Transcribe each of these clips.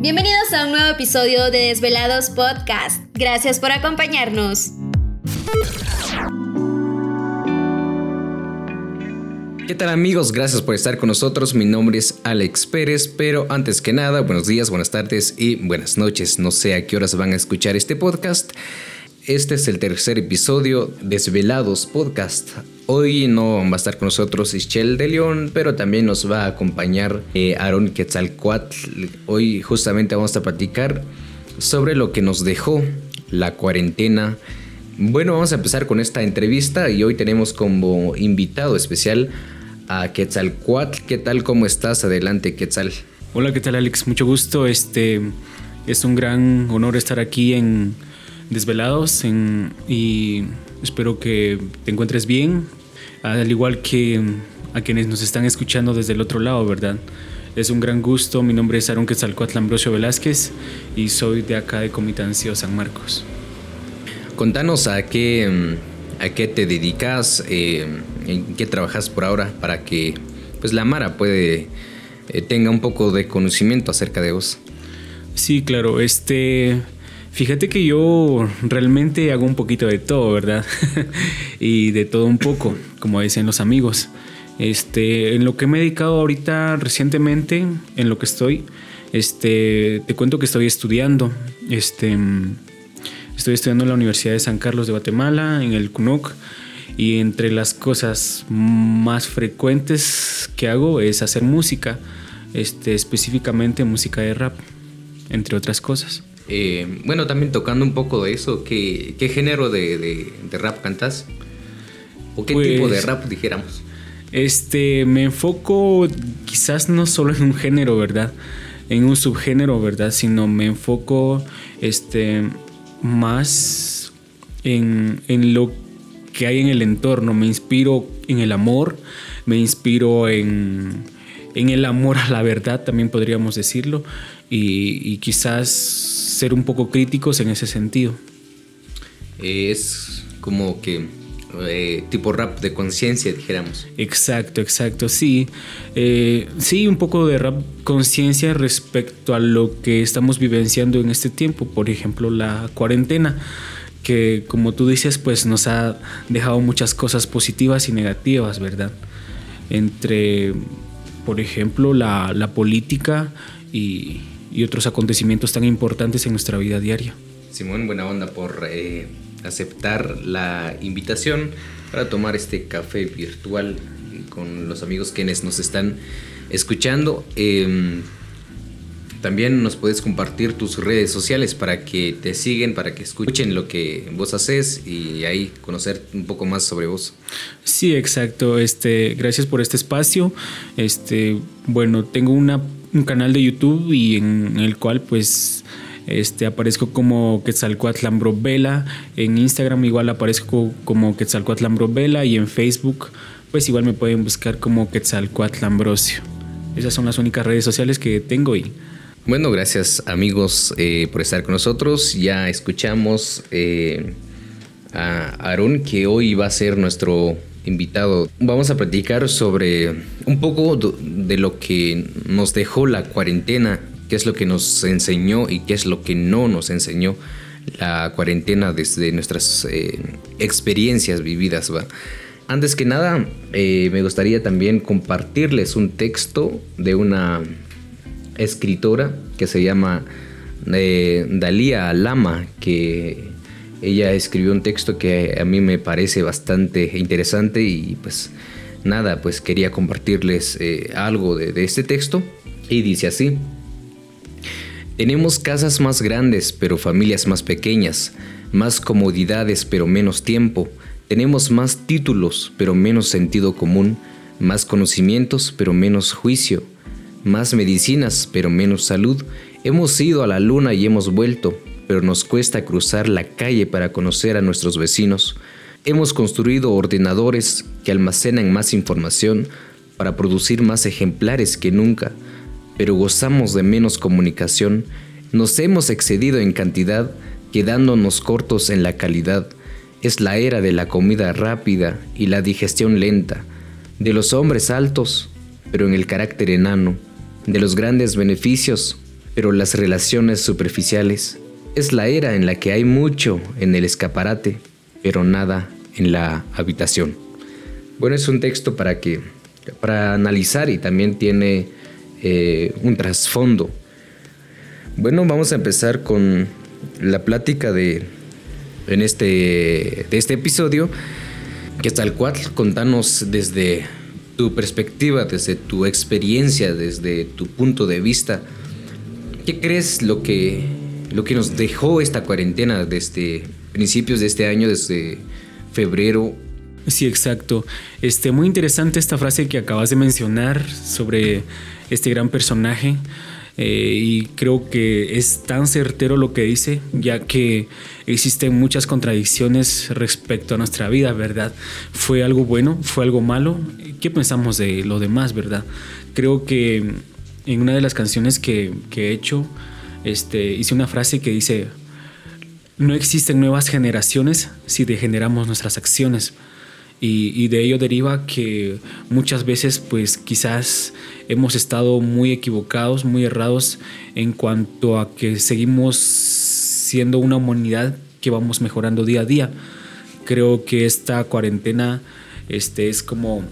Bienvenidos a un nuevo episodio de Desvelados Podcast. Gracias por acompañarnos. ¿Qué tal amigos? Gracias por estar con nosotros. Mi nombre es Alex Pérez, pero antes que nada, buenos días, buenas tardes y buenas noches. No sé a qué horas van a escuchar este podcast. Este es el tercer episodio de Desvelados Podcast. Hoy no va a estar con nosotros Ischel de León, pero también nos va a acompañar eh, Aaron Quetzalcoatl. Hoy justamente vamos a platicar sobre lo que nos dejó la cuarentena. Bueno, vamos a empezar con esta entrevista y hoy tenemos como invitado especial a Quetzalcoatl. ¿Qué tal? ¿Cómo estás? Adelante, Quetzal. Hola, ¿qué tal, Alex? Mucho gusto. Este es un gran honor estar aquí en Desvelados y espero que te encuentres bien al igual que a quienes nos están escuchando desde el otro lado, ¿verdad? Es un gran gusto, mi nombre es Aaron Quetzalcoatl Ambrosio Velázquez y soy de acá de Comitancio San Marcos. Contanos a qué, a qué te dedicas, eh, en qué trabajas por ahora para que pues la Mara puede eh, tenga un poco de conocimiento acerca de vos. Sí, claro, este Fíjate que yo realmente hago un poquito de todo, ¿verdad? y de todo un poco, como dicen los amigos. Este, en lo que me he dedicado ahorita recientemente, en lo que estoy, este, te cuento que estoy estudiando. Este, estoy estudiando en la Universidad de San Carlos de Guatemala, en el CUNOC. Y entre las cosas más frecuentes que hago es hacer música, este, específicamente música de rap, entre otras cosas. Eh, bueno, también tocando un poco de eso, ¿qué, género de, rap cantas? ¿O qué tipo de pues, rap dijéramos? Este, me enfoco quizás no solo en un género, ¿verdad? En un subgénero, ¿verdad? Sino me enfoco este, más en, en lo que hay en el entorno. Me inspiro en el amor, me inspiro en, en el amor a la verdad, también podríamos decirlo, y, quizás ser un poco críticos en ese sentido. Es como que eh, tipo rap de conciencia, dijéramos. Exacto, exacto, sí. Eh, sí, un poco de rap conciencia respecto a lo que estamos vivenciando en este tiempo, por ejemplo, la cuarentena que como tú dices, pues nos ha dejado muchas cosas positivas y negativas, ¿verdad? Entre, por ejemplo, la, la política y, y otros acontecimientos tan importantes en nuestra vida diaria. Simón, buena onda por eh, aceptar la invitación para tomar este café virtual con los amigos quienes nos están escuchando. Em, también nos puedes compartir tus redes sociales para que te siguen, para que escuchen lo que vos haces y ahí conocer un poco más sobre vos. Sí, exacto. Este, gracias por este espacio. Este, bueno, tengo una un canal de YouTube y en el cual pues este, aparezco como Quetzalcoatl Vela. En Instagram igual aparezco como Quetzalcoatl Vela y en Facebook pues igual me pueden buscar como Quetzalcoatl Ambrosio. Esas son las únicas redes sociales que tengo y... Bueno, gracias amigos eh, por estar con nosotros. Ya escuchamos eh, a Aaron que hoy va a ser nuestro invitado. Vamos a platicar sobre un poco de lo que nos dejó la cuarentena, qué es lo que nos enseñó y qué es lo que no nos enseñó la cuarentena desde nuestras eh, experiencias vividas. Antes que nada, eh, me gustaría también compartirles un texto de una escritora que se llama eh, Dalía Lama, que ella escribió un texto que a mí me parece bastante interesante y pues nada, pues quería compartirles eh, algo de, de este texto. Y dice así. Tenemos casas más grandes pero familias más pequeñas, más comodidades pero menos tiempo, tenemos más títulos pero menos sentido común, más conocimientos pero menos juicio, más medicinas pero menos salud, hemos ido a la luna y hemos vuelto, pero nos cuesta cruzar la calle para conocer a nuestros vecinos. Hemos construido ordenadores que almacenan más información para producir más ejemplares que nunca, pero gozamos de menos comunicación. Nos hemos excedido en cantidad, quedándonos cortos en la calidad. Es la era de la comida rápida y la digestión lenta, de los hombres altos, pero en el carácter enano, de los grandes beneficios, pero las relaciones superficiales. Es la era en la que hay mucho en el escaparate, pero nada en la habitación. Bueno, es un texto para que para analizar y también tiene eh, un trasfondo. Bueno, vamos a empezar con la plática de en este de este episodio que es tal cual contanos desde tu perspectiva, desde tu experiencia, desde tu punto de vista. ¿Qué crees lo que, lo que nos dejó esta cuarentena desde principios de este año, desde febrero? Sí, exacto. Este, muy interesante esta frase que acabas de mencionar sobre este gran personaje. Eh, y creo que es tan certero lo que dice, ya que existen muchas contradicciones respecto a nuestra vida, ¿verdad? ¿Fue algo bueno? ¿Fue algo malo? ¿Qué pensamos de lo demás, verdad? Creo que en una de las canciones que, he hecho, este, hice una frase que dice, no existen nuevas generaciones si degeneramos nuestras acciones. Y, de ello deriva que muchas veces pues quizás hemos estado muy equivocados, muy errados en cuanto a que seguimos siendo una humanidad que vamos mejorando día a día. Creo que esta cuarentena este, es como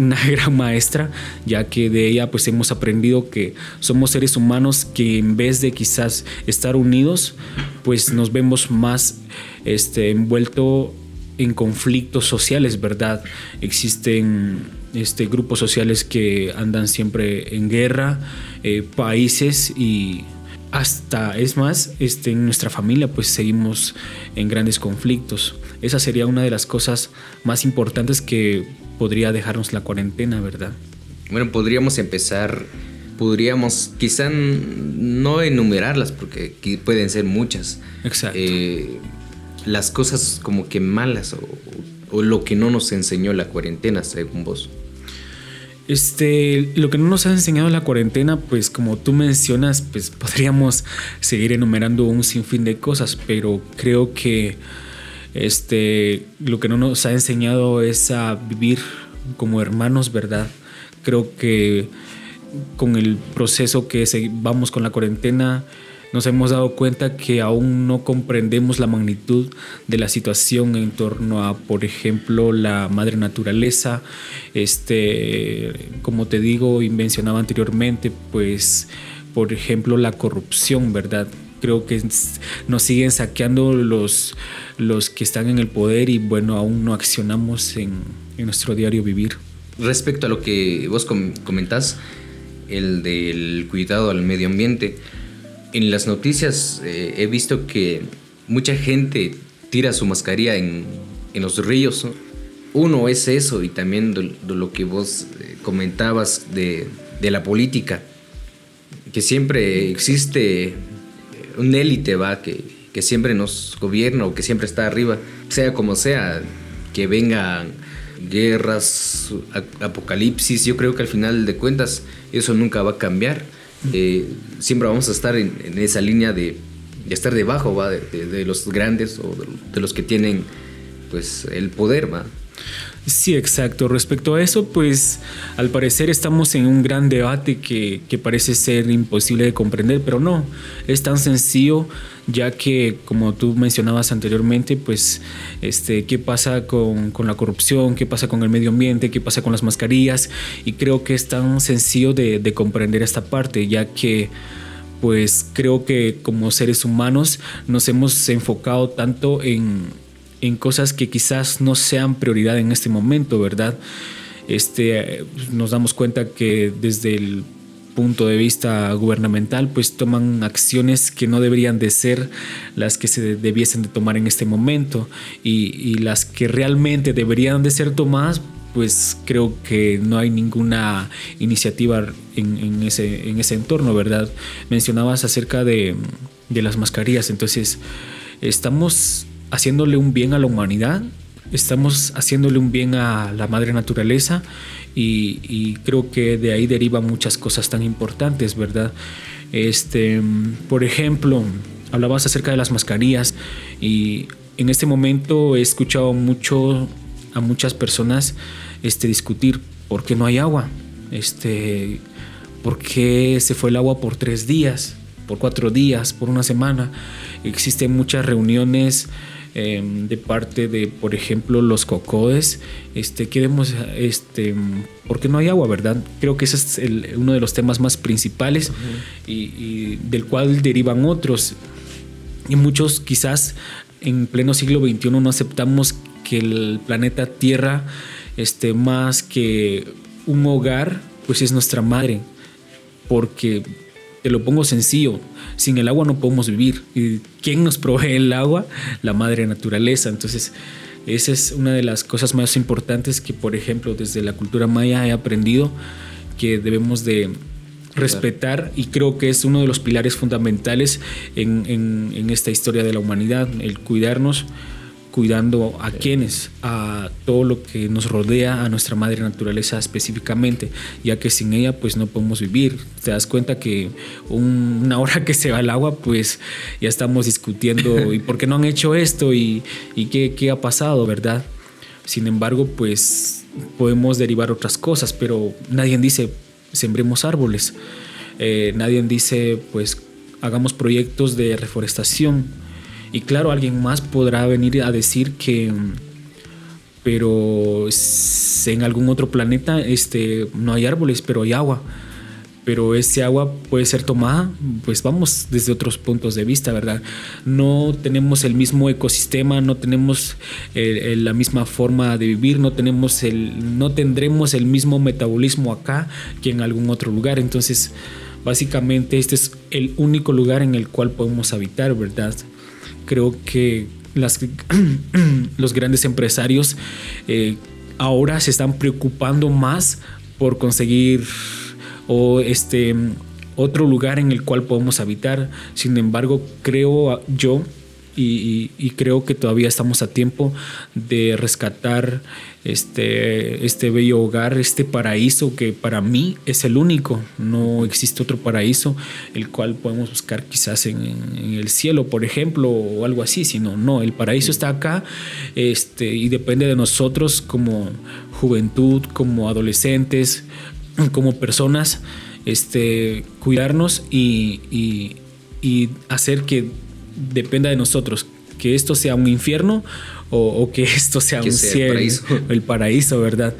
una gran maestra, ya que de ella pues hemos aprendido que somos seres humanos que en vez de quizás estar unidos, pues nos vemos más este, envuelto en conflictos sociales, ¿verdad? Existen este, grupos sociales que andan siempre en guerra, eh, países y hasta, es más, este, en nuestra familia pues seguimos en grandes conflictos. Esa sería una de las cosas más importantes que podría dejarnos la cuarentena, ¿verdad? Bueno, podríamos empezar, podríamos quizá no enumerarlas porque pueden ser muchas. Exacto. Eh, las cosas como que malas o, lo que no nos enseñó la cuarentena, según vos? Este, lo que no nos ha enseñado la cuarentena, pues como tú mencionas, pues podríamos seguir enumerando un sinfín de cosas, pero creo que este, lo que no nos ha enseñado es a vivir como hermanos, ¿verdad? Creo que con el proceso que vamos con la cuarentena, nos hemos dado cuenta que aún no comprendemos la magnitud de la situación en torno a, por ejemplo, la madre naturaleza. Este, como te digo y mencionaba anteriormente, pues, por ejemplo, la corrupción, ¿verdad? Creo que nos siguen saqueando los, los que están en el poder y bueno, aún no accionamos en, en nuestro diario vivir. Respecto a lo que vos comentás, el del cuidado al medio ambiente, en las noticias eh, he visto que mucha gente tira su mascarilla en, los ríos. Uno es eso y también de, lo que vos eh, comentabas de, la política, que siempre existe un élite, va, que, que siempre nos gobierna o que siempre está arriba, sea como sea, que vengan guerras, apocalipsis, yo creo que al final de cuentas eso nunca va a cambiar eh, siempre vamos a estar en, esa línea de, estar debajo ¿va? De, los grandes o de, los que tienen pues el poder. ¿va? Sí, exacto. Respecto a eso, pues al parecer estamos en un gran debate que, que, parece ser imposible de comprender, pero no, es tan sencillo ya que como tú mencionabas anteriormente, pues este, qué pasa con, con la corrupción, qué pasa con el medio ambiente, qué pasa con las mascarillas, y creo que es tan sencillo de, de comprender esta parte, ya que pues creo que como seres humanos nos hemos enfocado tanto en en cosas que quizás no sean prioridad en este momento, ¿verdad? Este, nos damos cuenta que desde el punto de vista gubernamental, pues toman acciones que no deberían de ser las que se debiesen de tomar en este momento y, las que realmente deberían de ser tomadas, pues creo que no hay ninguna iniciativa en, ese, en ese entorno, ¿verdad? Mencionabas acerca de, de las mascarillas, entonces estamos haciéndole un bien a la humanidad, estamos haciéndole un bien a la madre naturaleza y, creo que de ahí derivan muchas cosas tan importantes, ¿verdad? Este, por ejemplo, hablabas acerca de las mascarillas y en este momento he escuchado mucho a muchas personas este, discutir por qué no hay agua, este, por qué se fue el agua por tres días, por cuatro días, por una semana. Existen muchas reuniones em, de parte de, por ejemplo, los cocodes. Este, queremos, este, porque no hay agua, ¿verdad? Creo que ese es uno de los temas más principales y, del cual derivan otros. Y muchos quizás en pleno siglo XXI no aceptamos que el planeta Tierra, este, más que un hogar, pues es nuestra madre. Porque te lo pongo sencillo, sin el agua no podemos vivir. ¿Y quién nos provee el agua? La madre naturaleza. Entonces, esa es una de las cosas más importantes que, por ejemplo, desde la cultura maya he aprendido que debemos de respetar y creo que es uno de los pilares fundamentales en, en esta historia de la humanidad, el cuidarnos cuidando a quienes, a todo lo que nos rodea, a nuestra madre naturaleza específicamente, ya que sin ella pues no podemos vivir. Te das cuenta que una hora que se va el agua pues ya estamos discutiendo y por qué no han hecho esto y, y qué, qué ha pasado, ¿verdad? Sin embargo pues podemos derivar otras cosas, pero nadie dice sembremos árboles, eh, nadie dice pues hagamos proyectos de reforestación y claro, alguien más podrá venir a decir que, pero en algún otro planeta este, no hay árboles, pero hay agua. Pero ese agua puede ser tomada, pues vamos desde otros puntos de vista, ¿verdad? No tenemos el mismo ecosistema, no tenemos la misma forma de vivir, no, tenemos el, no tendremos el mismo metabolismo acá que en algún otro lugar. Entonces, básicamente este es el único lugar en el cual podemos habitar, ¿verdad? Creo que las, los grandes empresarios eh, ahora se están preocupando más por conseguir o este otro lugar en el cual podemos habitar. Sin embargo, creo yo y, creo que todavía estamos a tiempo de rescatar este, este bello hogar, este paraíso que para mí es el único. No existe otro paraíso el cual podemos buscar quizás en, el cielo, por ejemplo, o algo así, sino no, el paraíso está acá este, y depende de nosotros como juventud, como adolescentes, como personas, este, cuidarnos y, y hacer que dependa de nosotros que esto sea un infierno o, que esto sea un cielo, el paraíso. ¿verdad?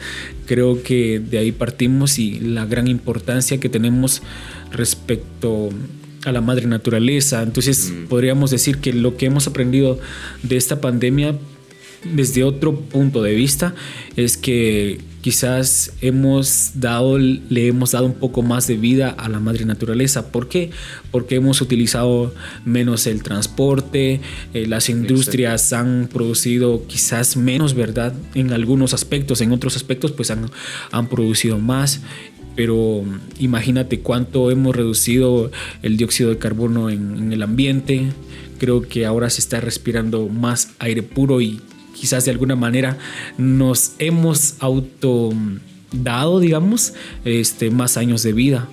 Creo que de ahí partimos y la gran importancia que tenemos respecto a la madre naturaleza. Entonces mm. podríamos decir que lo que hemos aprendido de esta pandemia desde otro punto de vista es que quizás hemos dado, le hemos dado un poco más de vida a la madre naturaleza. ¿Por qué? Porque hemos utilizado menos el transporte, eh, las industrias han producido quizás menos, ¿verdad? En algunos aspectos, en otros aspectos pues han, han producido más. Pero imagínate cuánto hemos reducido el dióxido de carbono en, en el ambiente. Creo que ahora se está respirando más aire puro y quizás de alguna manera nos hemos auto dado, digamos, este, más años de vida.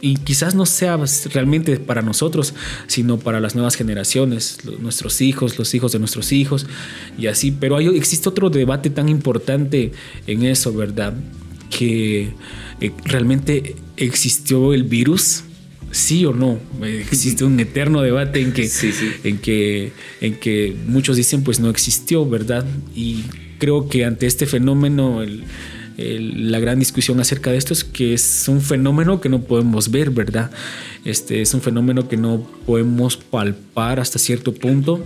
Y quizás no sea realmente para nosotros, sino para las nuevas generaciones, nuestros hijos, los hijos de nuestros hijos y así. Pero hay, existe otro debate tan importante en eso, ¿verdad? Que eh, realmente existió el virus sí o no. Existe un eterno debate en que, En que, en que muchos dicen pues no existió, ¿verdad? Y creo que ante este fenómeno la gran discusión acerca de esto es que es un fenómeno que no podemos ver, ¿verdad? Este es un fenómeno que no podemos palpar hasta cierto punto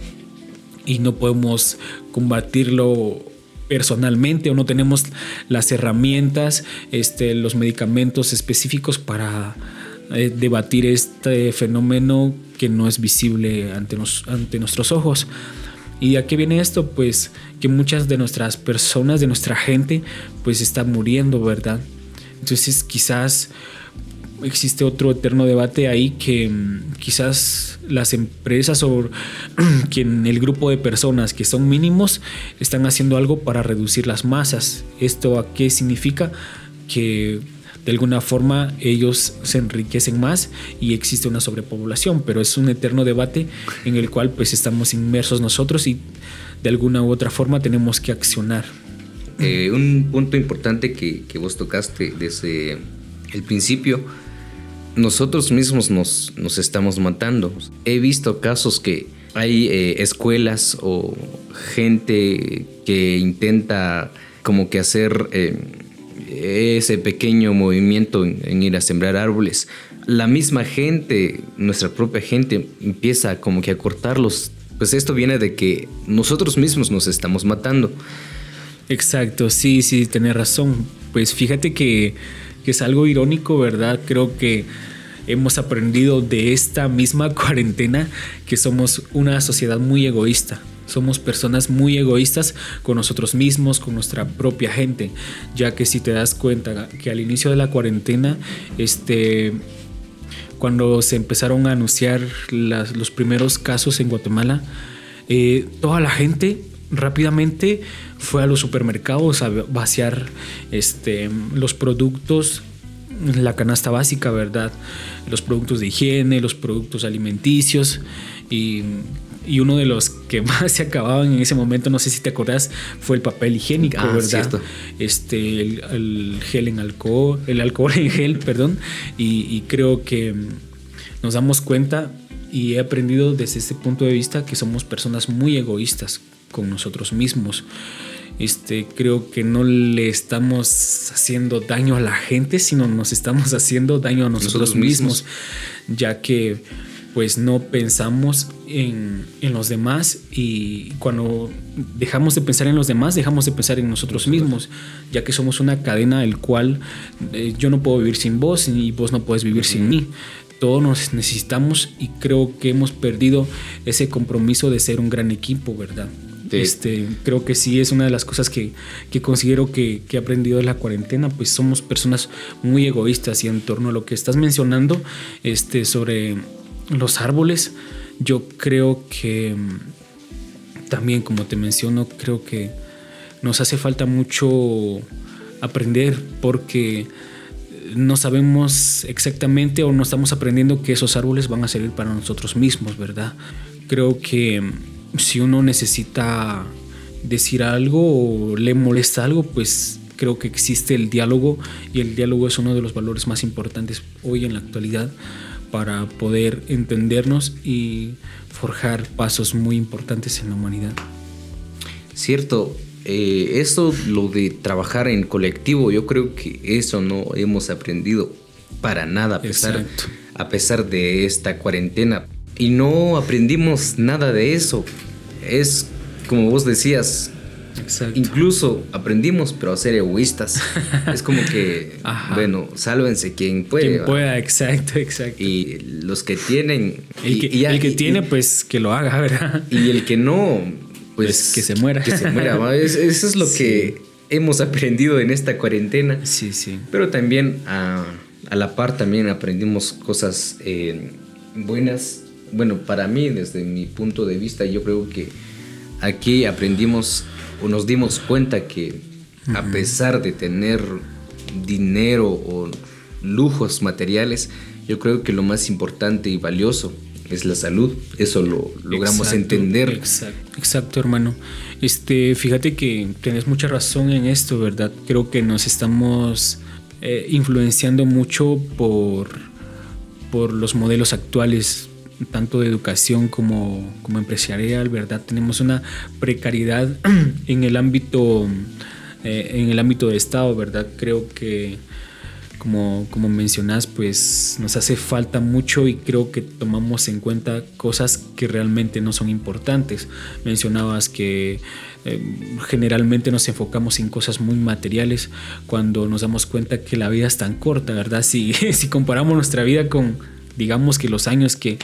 y no podemos combatirlo personalmente o no tenemos las herramientas, este, los medicamentos específicos para eh, debatir este fenómeno que no es visible ante, ante nuestros ojos. ¿Y a qué viene esto? Pues que muchas de nuestras personas, de nuestra gente, pues están muriendo, ¿verdad? Entonces quizás existe otro eterno debate ahí que mm, quizás las empresas o quien el grupo de personas que son mínimos están haciendo algo para reducir las masas. ¿Esto a qué significa? Que de alguna forma ellos se enriquecen más y existe una sobrepoblación, pero es un eterno debate en el cual pues estamos inmersos nosotros y de alguna u otra forma tenemos que accionar. Eh, un punto importante que, vos tocaste desde el principio nosotros mismos nos, nos estamos matando. He visto casos que hay eh, escuelas o gente que intenta como que hacer eh, ese pequeño movimiento en, ir a sembrar árboles. La misma gente, nuestra propia gente, empieza como que a cortarlos. Pues esto viene de que nosotros mismos nos estamos matando. Exacto, sí, sí, tenés razón. Pues fíjate que, que es algo irónico, ¿verdad? Creo que hemos aprendido de esta misma cuarentena que somos una sociedad muy egoísta. Somos personas muy egoístas con nosotros mismos, con nuestra propia gente, ya que si te das cuenta que al inicio de la cuarentena, este, cuando se empezaron a anunciar los primeros casos en Guatemala, eh, toda la gente rápidamente fue a los supermercados a vaciar este, los productos la canasta básica, ¿verdad? Los productos de higiene, los productos alimenticios y, uno de los que más se acababan en ese momento, no sé si te acordás, fue el papel higiénico, ah, ¿verdad? Este, el, gel en alcohol, el alcohol en gel, perdón, y, creo que nos damos cuenta y he aprendido desde este punto de vista que somos personas muy egoístas con nosotros mismos. Este, creo que no le estamos haciendo daño a la gente, sino nos estamos haciendo daño a nosotros, mismos, ya que pues no pensamos en, los demás y cuando dejamos de pensar en los demás, dejamos de pensar en nosotros mismos, ya que somos una cadena el cual eh, yo no puedo vivir sin vos y vos no puedes vivir sin mí. Todos nos necesitamos y creo que hemos perdido ese compromiso de ser un gran equipo, ¿verdad? Este, creo que sí es una de las cosas que, considero que, he aprendido de la cuarentena, pues somos personas muy egoístas y en torno a lo que estás mencionando este, sobre los árboles, yo creo que mm, también como te menciono, creo que nos hace falta mucho aprender porque no sabemos exactamente o no estamos aprendiendo que esos árboles van a servir para nosotros mismos, ¿verdad? Creo que si uno necesita decir algo o le molesta algo, pues creo que existe el diálogo y el diálogo es uno de los valores más importantes hoy en la actualidad para poder entendernos y forjar pasos muy importantes en la humanidad. Cierto, eh, eso lo de trabajar en colectivo, yo creo que eso no hemos aprendido para nada a pesar, a pesar de esta cuarentena. Y no aprendimos nada de eso. Es como vos decías, Incluso aprendimos, pero a ser egoístas. es como que, bueno, sálvense quien puede. Quien pueda, exacto, exacto. Y los que tienen. El que, el que tiene, pues que lo haga, ¿verdad? Y el que no, pues. pues que se muera. Que se muera. eso es lo que hemos aprendido en esta cuarentena. Sí, sí. Pero también a, la par también aprendimos cosas eh, buenas bueno, para mí, desde mi punto de vista, yo creo que aquí aprendimos o nos dimos cuenta que a pesar de tener dinero o lujos materiales, yo creo que lo más importante y valioso es la salud. Eso lo logramos entender. Exacto, hermano. Este, fíjate que tienes mucha razón en esto, ¿verdad? Creo que nos estamos eh, influenciando mucho por, por los modelos actuales tanto de educación como, como empresarial, ¿verdad? Tenemos una precariedad en el ámbito, eh, en el ámbito de Estado, ¿verdad? Creo que como, como pues nos hace falta mucho y creo que tomamos en cuenta cosas que realmente no son importantes. Mencionabas que eh, generalmente nos enfocamos en cosas muy materiales cuando nos damos cuenta que la vida es tan corta, ¿verdad? Si, si comparamos nuestra vida con, digamos que los años que,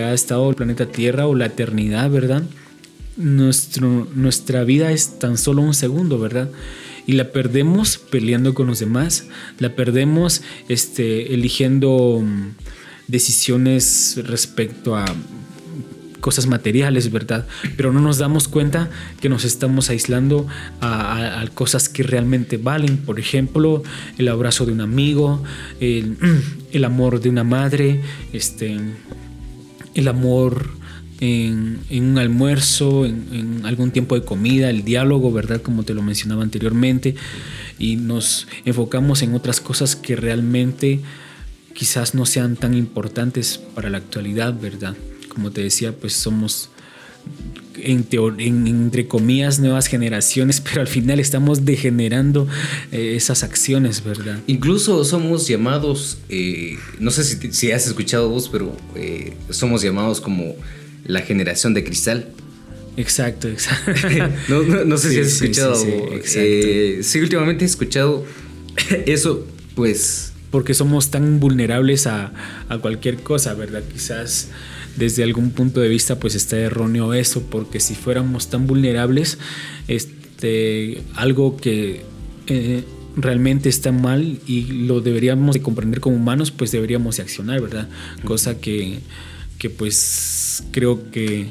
ha estado el planeta Tierra o la eternidad, ¿verdad? Nuestro, nuestra vida es tan solo un segundo, ¿verdad? Y la perdemos peleando con los demás, la perdemos este, eligiendo mm, decisiones respecto a cosas materiales, ¿verdad? Pero no nos damos cuenta que nos estamos aislando a, cosas que realmente valen. Por ejemplo, el abrazo de un amigo, el, amor de una madre, este, el amor en, un almuerzo, en, en, algún tiempo de comida, el diálogo, ¿verdad? Como te lo mencionaba anteriormente. Y nos enfocamos en otras cosas que realmente quizás no sean tan importantes para la actualidad, ¿verdad? Como te decía, pues somos en, entre comillas nuevas generaciones, pero al final estamos degenerando eh, esas acciones, ¿verdad? Incluso somos llamados, eh, no sé si, has escuchado vos, pero eh, somos llamados como la generación de cristal. Exacto, exacto. no, sé si has escuchado. Sí, sí, últimamente he escuchado eso, pues... Porque somos tan vulnerables a, a cualquier cosa, ¿verdad? Quizás desde algún punto de vista pues está erróneo eso, porque si fuéramos tan vulnerables, este, algo que eh, realmente está mal y lo deberíamos de comprender como humanos, pues deberíamos de accionar, ¿verdad? Cosa que, que pues creo que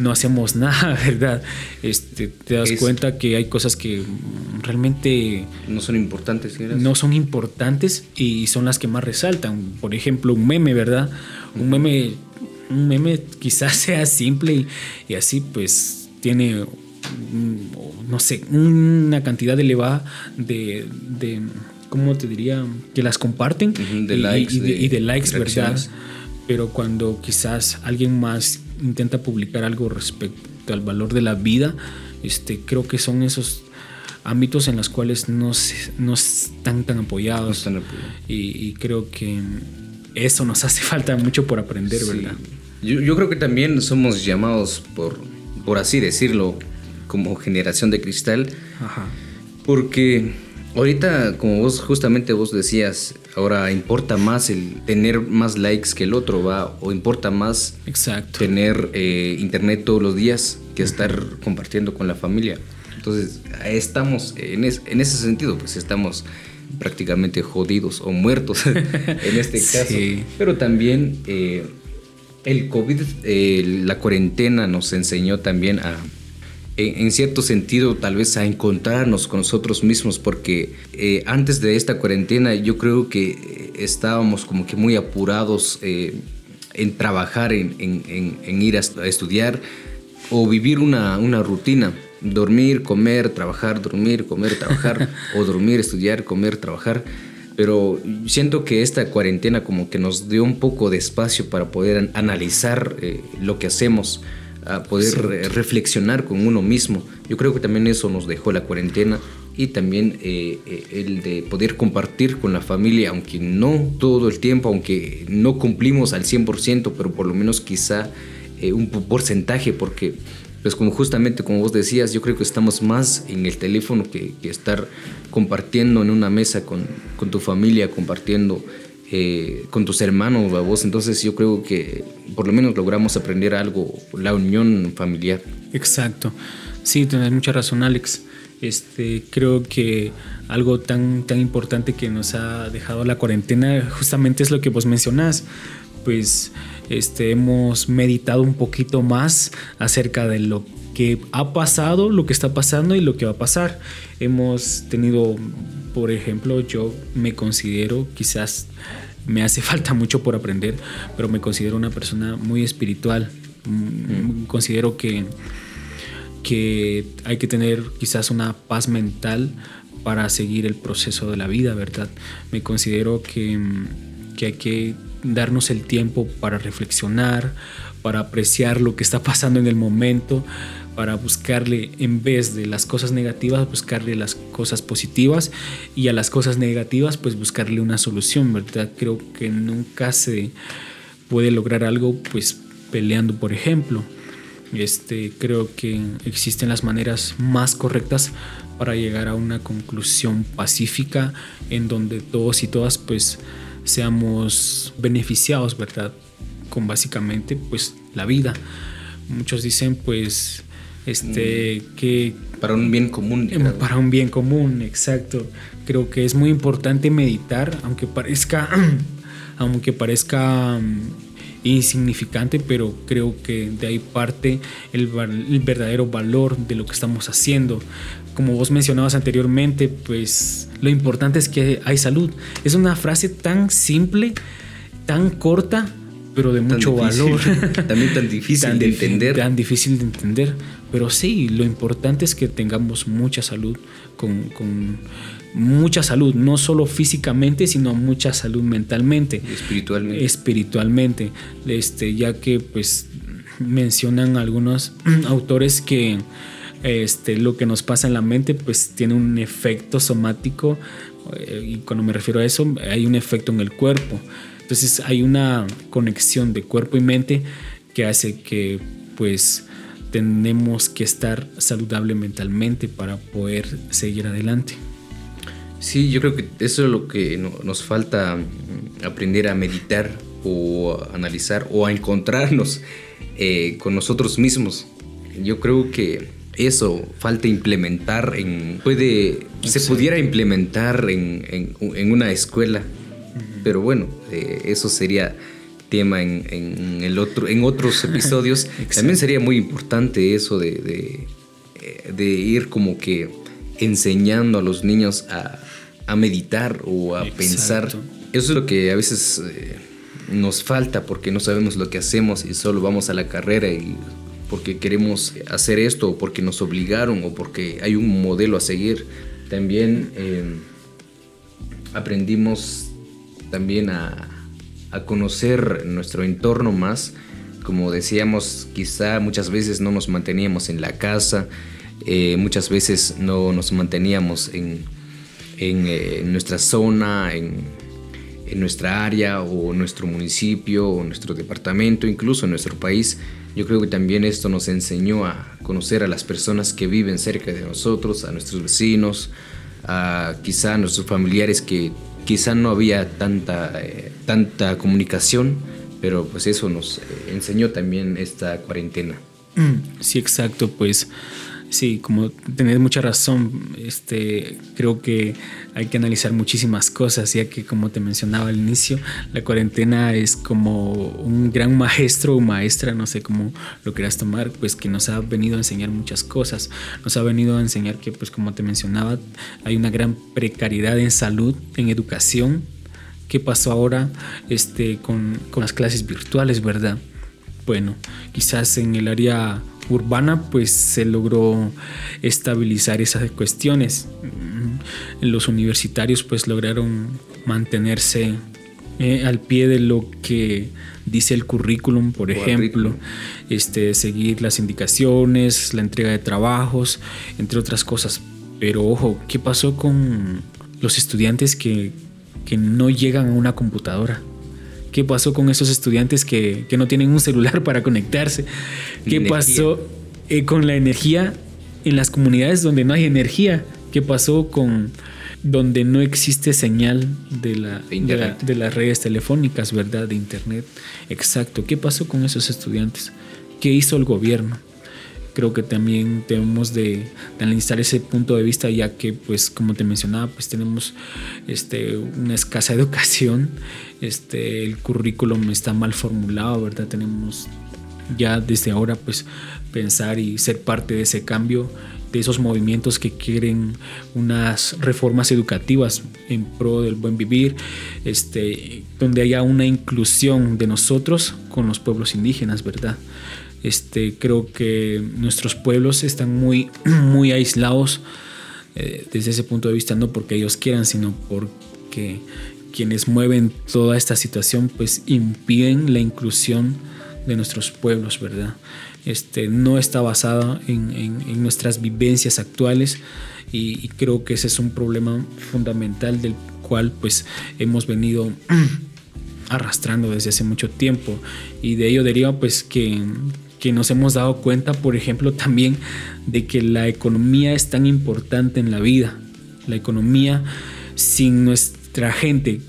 no hacemos nada, ¿verdad? Este, te das cuenta que hay cosas que realmente no son importantes, no son importantes y son las que más resaltan. Por ejemplo, un meme, ¿verdad? Un meme un meme quizás sea simple y, así pues tiene, no sé, una cantidad elevada de, de ¿cómo te diría? Que las comparten de likes, y, de, likes, ¿verdad? Pero cuando quizás alguien más intenta publicar algo respecto al valor de la vida, este, creo que son esos ámbitos en los cuales no, no están tan apoyados. Y, creo que eso nos hace falta mucho por aprender, ¿verdad? Yo, creo que también somos llamados, por, por así decirlo, como generación de cristal. Ajá. Porque ahorita, como vos justamente vos decías, ahora importa más el tener más likes que el otro, ¿va? O importa más Exacto. tener eh, internet todos los días que estar compartiendo con la familia. Entonces, estamos en, en ese sentido, pues estamos prácticamente jodidos o muertos en este caso. Pero también eh, el COVID, eh, la cuarentena nos enseñó también a, en cierto sentido, tal vez a encontrarnos con nosotros mismos, porque eh, antes de esta cuarentena yo creo que estábamos como que muy apurados eh, en trabajar, en, ir a, estudiar o vivir una, una rutina. Dormir, comer, trabajar, dormir, comer, trabajar, o dormir, estudiar, comer, trabajar pero siento que esta cuarentena como que nos dio un poco de espacio para poder analizar eh, lo que hacemos, a poder reflexionar con uno mismo. Yo creo que también eso nos dejó la cuarentena y también eh, eh, el de poder compartir con la familia, aunque no todo el tiempo, aunque no cumplimos al 100%, pero por lo menos quizá un porcentaje, porque pues como justamente como vos decías, yo creo que estamos más en el teléfono que, estar compartiendo en una mesa con, tu familia, compartiendo eh, con tus hermanos, vos. Entonces yo creo que por lo menos logramos aprender algo, la unión familiar. Exacto. Sí, tienes mucha razón, Alex. Este, creo que algo tan, tan importante que nos ha dejado la cuarentena justamente es lo que vos mencionás. Pues este, hemos meditado un poquito más acerca de lo que ha pasado, lo que está pasando y lo que va a pasar. Hemos tenido, por ejemplo, yo me considero, quizás me hace falta mucho por aprender, pero me considero una persona muy espiritual. Mm, considero que, que hay que tener quizás una paz mental para seguir el proceso de la vida, ¿verdad? Me considero que, que hay que darnos el tiempo para reflexionar, para apreciar lo que está pasando en el momento, para buscarle, en vez de las cosas negativas, buscarle las cosas positivas y a las cosas negativas, pues buscarle una solución, ¿verdad? Creo que nunca se puede lograr algo, pues peleando, por ejemplo. Este, creo que existen las maneras más correctas para llegar a una conclusión pacífica en donde todos y todas pues seamos beneficiados, ¿verdad? Con básicamente pues la vida. Muchos dicen pues este mm. que para un bien común em, para un bien común exacto creo que es muy importante meditar aunque parezca aunque parezca insignificante pero creo que de ahí parte el, el, verdadero valor de lo que estamos haciendo como vos mencionabas anteriormente pues lo importante es que hay salud. Es una frase tan simple, tan corta, pero de mucho valor. También tan difícil de entender. Tan difícil de entender. Pero sí, lo importante es que tengamos mucha salud con, mucha salud, no solo físicamente, sino mucha salud mentalmente. Espiritualmente. Espiritualmente, este, ya que pues mencionan algunos autores que este, lo que nos pasa en la mente pues tiene un efecto somático eh, y cuando me refiero a eso hay un efecto en el cuerpo. Entonces hay una conexión de cuerpo y mente que hace que pues tenemos que estar saludable mentalmente para poder seguir adelante. Sí, yo creo que eso es lo que nos falta mm, aprender a meditar o a analizar o a encontrarnos eh, con nosotros mismos. Yo creo que eso falta implementar en puede se pudiera implementar en, una escuela pero bueno eh, eso sería tema en, el otro en otros episodios. También sería muy importante eso de, de, ir como que enseñando a los niños a, meditar o a pensar eso es lo que a veces eh, nos falta porque no sabemos lo que hacemos y solo vamos a la carrera y porque queremos hacer esto o porque nos obligaron o porque hay un modelo a seguir. También eh, aprendimos también a, conocer nuestro entorno más. Como decíamos, quizá muchas veces no nos manteníamos en la casa, eh, muchas veces no nos manteníamos en, en eh, nuestra zona, en, en nuestra área o nuestro municipio o nuestro departamento, incluso en nuestro país. Yo creo que también esto nos enseñó a conocer a las personas que viven cerca de nosotros, a nuestros vecinos, a quizá a nuestros familiares que quizá no había tanta, eh, tanta comunicación, pero pues eso nos eh, enseñó también esta cuarentena. Sí, exacto, pues Sí, como tenés mucha razón, este, creo que hay que analizar muchísimas cosas, ya que como te mencionaba al inicio, la cuarentena es como un gran maestro o maestra, no sé cómo lo quieras tomar, pues que nos ha venido a enseñar muchas cosas, nos ha venido a enseñar que, pues como te mencionaba, hay una gran precariedad en salud, en educación. ¿Qué pasó ahora este, con, con las clases virtuales, verdad? Bueno, quizás en el área urbana, pues se logró estabilizar esas cuestiones. Mm, los universitarios pues lograron mantenerse eh, al pie de lo que dice el currículum, por ejemplo, este, seguir las indicaciones, la entrega de trabajos, entre otras cosas. Pero ojo, ¿qué pasó con los estudiantes que, que no llegan a una computadora? ¿Qué pasó con esos estudiantes que, no tienen un celular para conectarse? ¿Qué pasó eh, con la energía en las comunidades donde no hay energía? ¿Qué pasó con donde no existe señal de, la, de, las redes telefónicas, verdad? De internet. Exacto. ¿Qué pasó con esos estudiantes? ¿Qué hizo el gobierno? Creo que también tenemos de, analizar ese punto de vista ya que pues como te mencionaba pues tenemos este, una escasa educación este, el currículum está mal formulado verdad tenemos ya desde ahora pues pensar y ser parte de ese cambio de esos movimientos que quieren unas reformas educativas en pro del buen vivir, este, donde haya una inclusión de nosotros con los pueblos indígenas, ¿verdad? Este, creo que nuestros pueblos están muy, muy aislados eh, desde ese punto de vista, no porque ellos quieran, sino porque quienes mueven toda esta situación pues impiden la inclusión de nuestros pueblos, ¿verdad? Este, no está basada en, nuestras vivencias actuales y, y, creo que ese es un problema fundamental del cual pues hemos venido arrastrando desde hace mucho tiempo y de ello deriva pues que que nos hemos dado cuenta, por ejemplo, también de que la economía es tan importante en la vida. La economía, sin nuestra gente,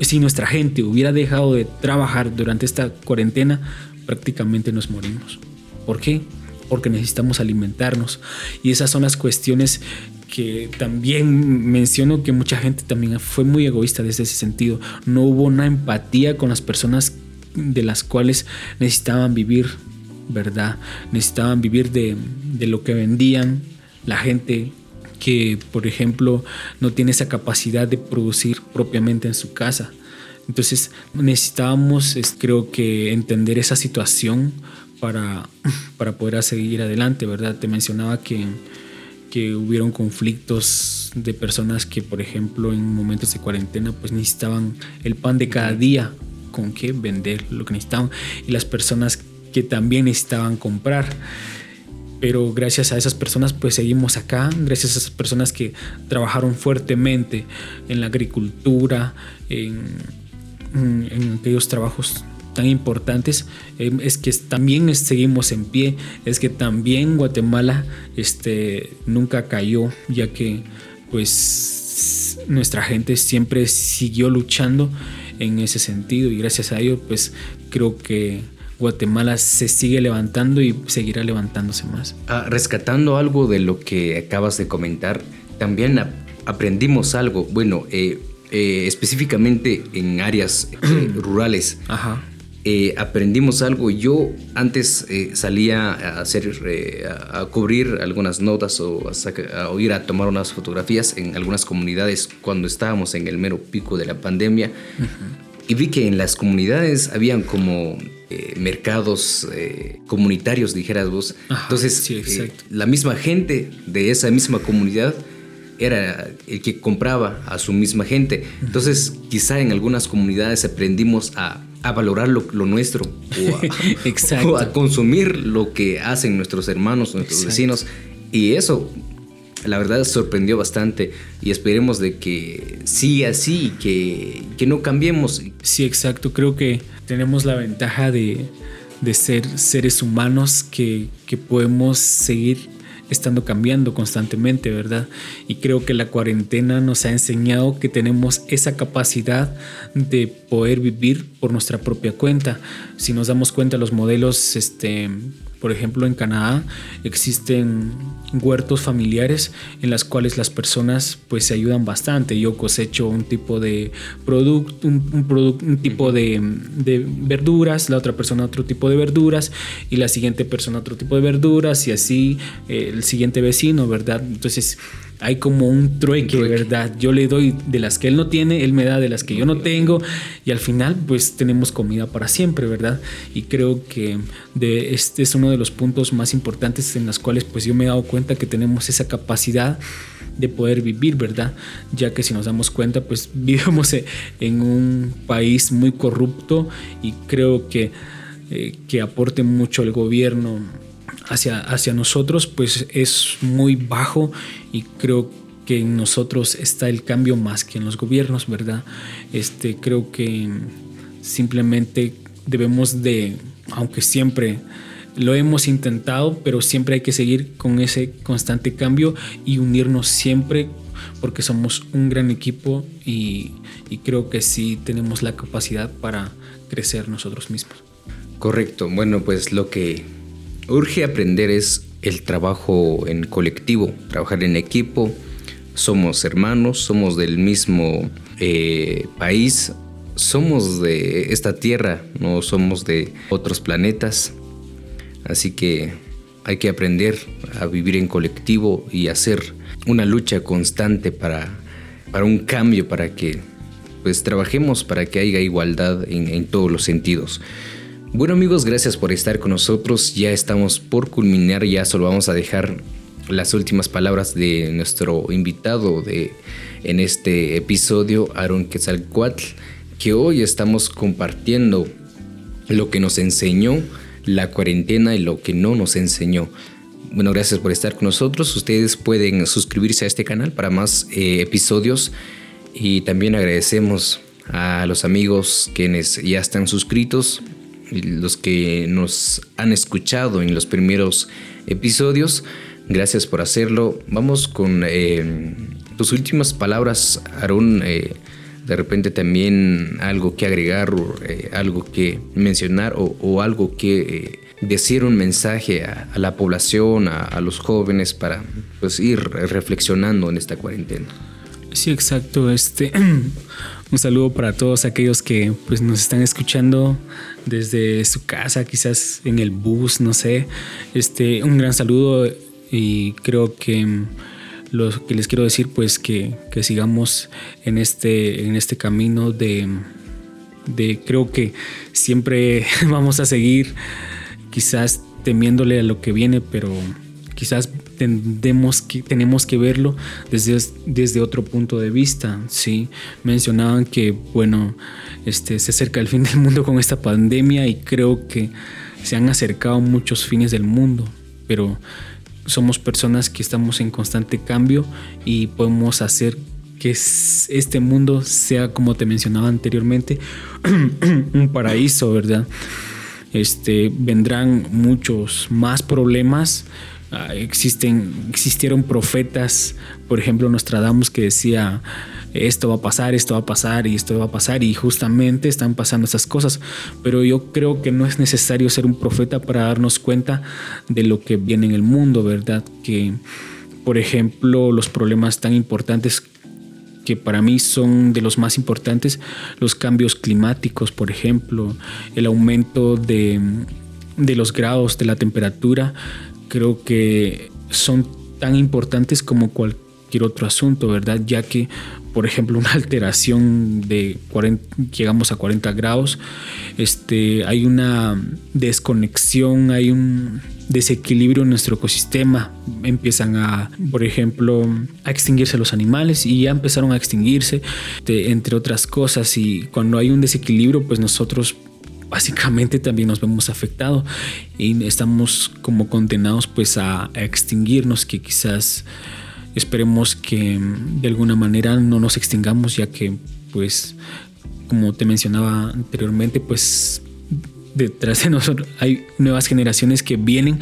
si nuestra gente hubiera dejado de trabajar durante esta cuarentena, prácticamente nos morimos. ¿Por qué? Porque necesitamos alimentarnos. Y esas son las cuestiones que también menciono que mucha gente también fue muy egoísta desde ese sentido. No hubo una empatía con las personas de las cuales necesitaban vivir ¿verdad? Necesitaban vivir de, lo que vendían la gente que, por ejemplo, no tiene esa capacidad de producir propiamente en su casa. Entonces necesitábamos, creo que, entender esa situación para, para poder seguir adelante, ¿verdad? Te mencionaba que, que hubieron conflictos de personas que, por ejemplo, en momentos de cuarentena, pues necesitaban el pan de cada día, con qué vender lo que necesitaban, y las personas que también necesitaban comprar. Pero gracias a esas personas pues seguimos acá, gracias a esas personas que trabajaron fuertemente en la agricultura, en, aquellos trabajos tan importantes. Em, es que también seguimos en pie, es que también Guatemala este, nunca cayó, ya que pues nuestra gente siempre siguió luchando en ese sentido. Y gracias a ello pues creo que Guatemala se sigue levantando y seguirá levantándose más. Ah, rescatando algo de lo que acabas de comentar, también aprendimos algo, bueno, eh, eh, específicamente en áreas eh, rurales. Ajá. Aprendimos algo. Yo antes salía a hacer, a, cubrir algunas notas o a, ir a tomar unas fotografías en algunas comunidades cuando estábamos en el mero pico de la pandemia. Y vi que en las comunidades habían como mercados comunitarios, dijeras vos. Entonces, la misma gente de esa misma comunidad era el que compraba a su misma gente. Entonces, quizá en algunas comunidades aprendimos a a valorar lo, nuestro o a, consumir lo que hacen nuestros hermanos, nuestros vecinos. Y eso, la verdad, sorprendió bastante y esperemos de que siga así, que, que no cambiemos. Sí, exacto. Creo que tenemos la ventaja de, de ser seres humanos que, que podemos seguir estando cambiando constantemente, ¿verdad? Y creo que la cuarentena nos ha enseñado que tenemos esa capacidad de poder vivir por nuestra propia cuenta. Si nos damos cuenta, los modelos este, por ejemplo, en Canadá existen huertos familiares en las cuales las personas pues se ayudan bastante. Yo cosecho un tipo de producto, un, un tipo de, verduras, la otra persona otro tipo de verduras y la siguiente persona otro tipo de verduras y así eh, el siguiente vecino, ¿verdad? Entonces hay como un trueque, ¿verdad? Yo le doy de las que él no tiene, él me da de las que yo no tengo y al final pues tenemos comida para siempre, ¿verdad? Y creo que de este es uno de los puntos más importantes en los cuales pues yo me he dado cuenta que tenemos esa capacidad de poder vivir, ¿verdad? Ya que si nos damos cuenta pues vivimos en un país muy corrupto y creo que, eh, que aporte mucho el gobierno hacia, hacia nosotros pues es muy bajo y creo que en nosotros está el cambio más que en los gobiernos, ¿verdad? Este, creo que simplemente debemos de, aunque siempre lo hemos intentado, pero siempre hay que seguir con ese constante cambio y unirnos siempre porque somos un gran equipo y, y creo que sí tenemos la capacidad para crecer nosotros mismos. Correcto, bueno, pues lo que urge aprender es el trabajo en colectivo, trabajar en equipo. Somos hermanos, somos del mismo eh, país, somos de esta tierra, no somos de otros planetas. Así que hay que aprender a vivir en colectivo y hacer una lucha constante para, para un cambio, para que pues trabajemos para que haya igualdad en, en todos los sentidos. Bueno amigos, gracias por estar con nosotros. Ya estamos por culminar, ya solo vamos a dejar las últimas palabras de nuestro invitado de, en este episodio, Aaron Quetzalcoatl, que hoy estamos compartiendo lo que nos enseñó la cuarentena y lo que no nos enseñó. Bueno, gracias por estar con nosotros. Ustedes pueden suscribirse a este canal para más eh, episodios y también agradecemos a los amigos quienes ya están suscritos los que nos han escuchado en los primeros episodios. Gracias por hacerlo. Vamos con eh, tus últimas palabras, Aaron. Eh, de repente también algo que agregar, eh, algo que mencionar o, algo que decir un mensaje a, la población, a, los jóvenes para pues, ir reflexionando en esta cuarentena. Sí, exacto. Este, un saludo para todos aquellos que pues, nos están escuchando desde su casa, quizás en el bus, no sé. Este, un gran saludo y creo que lo que les quiero decir pues que, sigamos en este, en este camino de, de creo que siempre vamos a seguir quizás temiéndole a lo que viene, pero quizás tendemos que, tenemos que verlo desde, desde otro punto de vista. ¿sí? Mencionaban que, bueno, este, se acerca el fin del mundo con esta pandemia y creo que se han acercado muchos fines del mundo, pero somos personas que estamos en constante cambio y podemos hacer que este mundo sea, como te mencionaba anteriormente, un paraíso, ¿verdad? Este, vendrán muchos más problemas. Ah, existen, existieron profetas, por ejemplo, Nostradamus que decía esto va a pasar, esto va a pasar y esto va a pasar y justamente están pasando esas cosas. Pero yo creo que no es necesario ser un profeta para darnos cuenta de lo que viene en el mundo, ¿verdad? Que, por ejemplo, los problemas tan importantes que para mí son de los más importantes, los cambios climáticos, por ejemplo, el aumento de, de los grados de la temperatura, creo que son tan importantes como cualquier otro asunto, ¿verdad? Ya que por ejemplo, una alteración de 40, llegamos a 40 grados, este, hay una desconexión, hay un desequilibrio en nuestro ecosistema. Empiezan a, por ejemplo, a extinguirse los animales y ya empezaron a extinguirse, entre otras cosas. Y cuando hay un desequilibrio, pues nosotros básicamente también nos vemos afectados y estamos como condenados pues a extinguirnos, que quizás Esperemos que mm, de alguna manera no nos extingamos ya que pues como te mencionaba anteriormente pues detrás de nosotros hay nuevas generaciones que vienen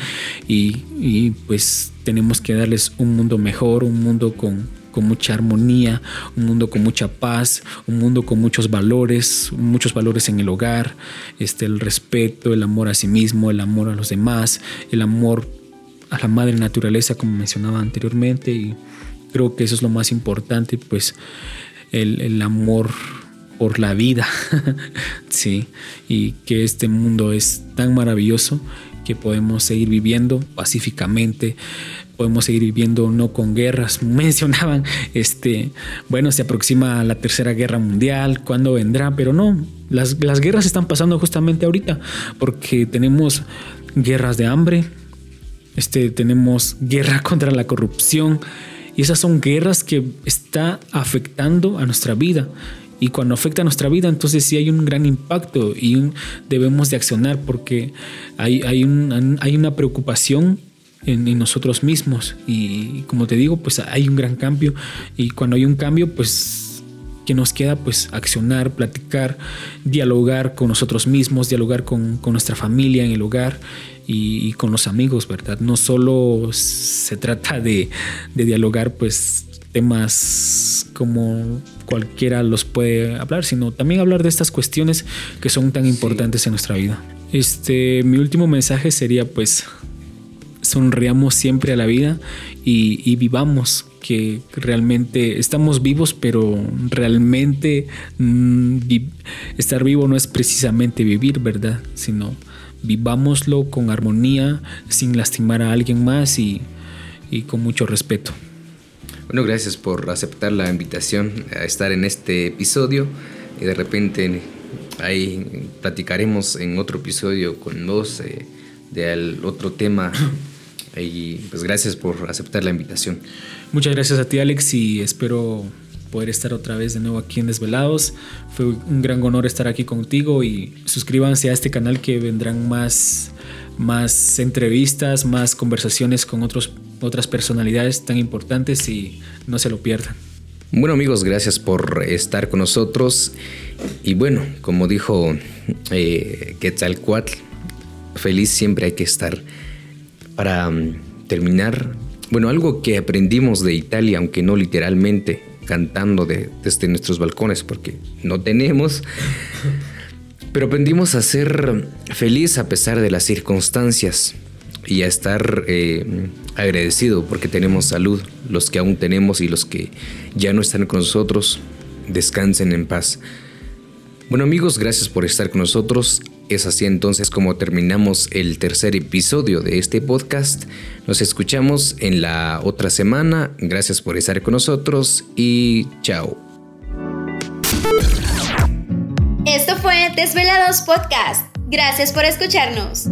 y, pues tenemos que darles un mundo mejor, un mundo con, con mucha armonía, un mundo con mucha paz, un mundo con muchos valores, muchos valores en el hogar, este, el respeto, el amor a sí mismo, el amor a los demás, el amor a la madre naturaleza, como mencionaba anteriormente, y creo que eso es lo más importante, pues el, amor por la vida, sí, y que este mundo es tan maravilloso que podemos seguir viviendo pacíficamente, podemos seguir viviendo no con guerras. Mencionaban, este, bueno, se aproxima la tercera guerra mundial, ¿cuándo vendrá? Pero no, las, las guerras están pasando justamente ahorita, porque tenemos guerras de hambre, este, tenemos guerra contra la corrupción y esas son guerras que está afectando a nuestra vida. Y cuando afecta a nuestra vida, entonces sí hay un gran impacto y debemos de accionar porque hay, hay, hay una preocupación en, en, nosotros mismos. Y como te digo, pues hay un gran cambio. Y cuando hay un cambio, pues que nos queda pues accionar, platicar, dialogar con nosotros mismos, dialogar con, con nuestra familia en el hogar y, con los amigos, ¿verdad? No solo se trata de, de dialogar pues temas como cualquiera los puede hablar, sino también hablar de estas cuestiones que son tan importantes en nuestra vida. Este, mi último mensaje sería pues sonriamos siempre a la vida y, vivamos que realmente estamos vivos, pero realmente mm, estar vivo no es precisamente vivir, ¿verdad? Sino vivámoslo con armonía, sin lastimar a alguien más y, con mucho respeto. Bueno, gracias por aceptar la invitación a estar en este episodio y de repente ahí platicaremos en otro episodio con vos eh, de otro tema y pues gracias por aceptar la invitación. Muchas gracias a ti Alex y espero poder estar otra vez de nuevo aquí en Desvelados. Fue un gran honor estar aquí contigo y suscríbanse a este canal que vendrán más, más entrevistas, más conversaciones con otros, otras personalidades tan importantes y no se lo pierdan. Bueno amigos, gracias por estar con nosotros. Y bueno, como dijo eh, Quetzalcoatl, feliz siempre hay que estar. Para mm, terminar, bueno, algo que aprendimos de Italia, aunque no literalmente, cantando desde nuestros balcones, porque no tenemos, pero aprendimos a ser feliz a pesar de las circunstancias y a estar eh, agradecido porque tenemos salud, los que aún tenemos y los que ya no están con nosotros, descansen en paz. Bueno amigos, gracias por estar con nosotros. Es así entonces como terminamos el tercer episodio de este podcast. Nos escuchamos en la otra semana. Gracias por estar con nosotros y chao. Esto fue Desvelados Podcast. Gracias por escucharnos.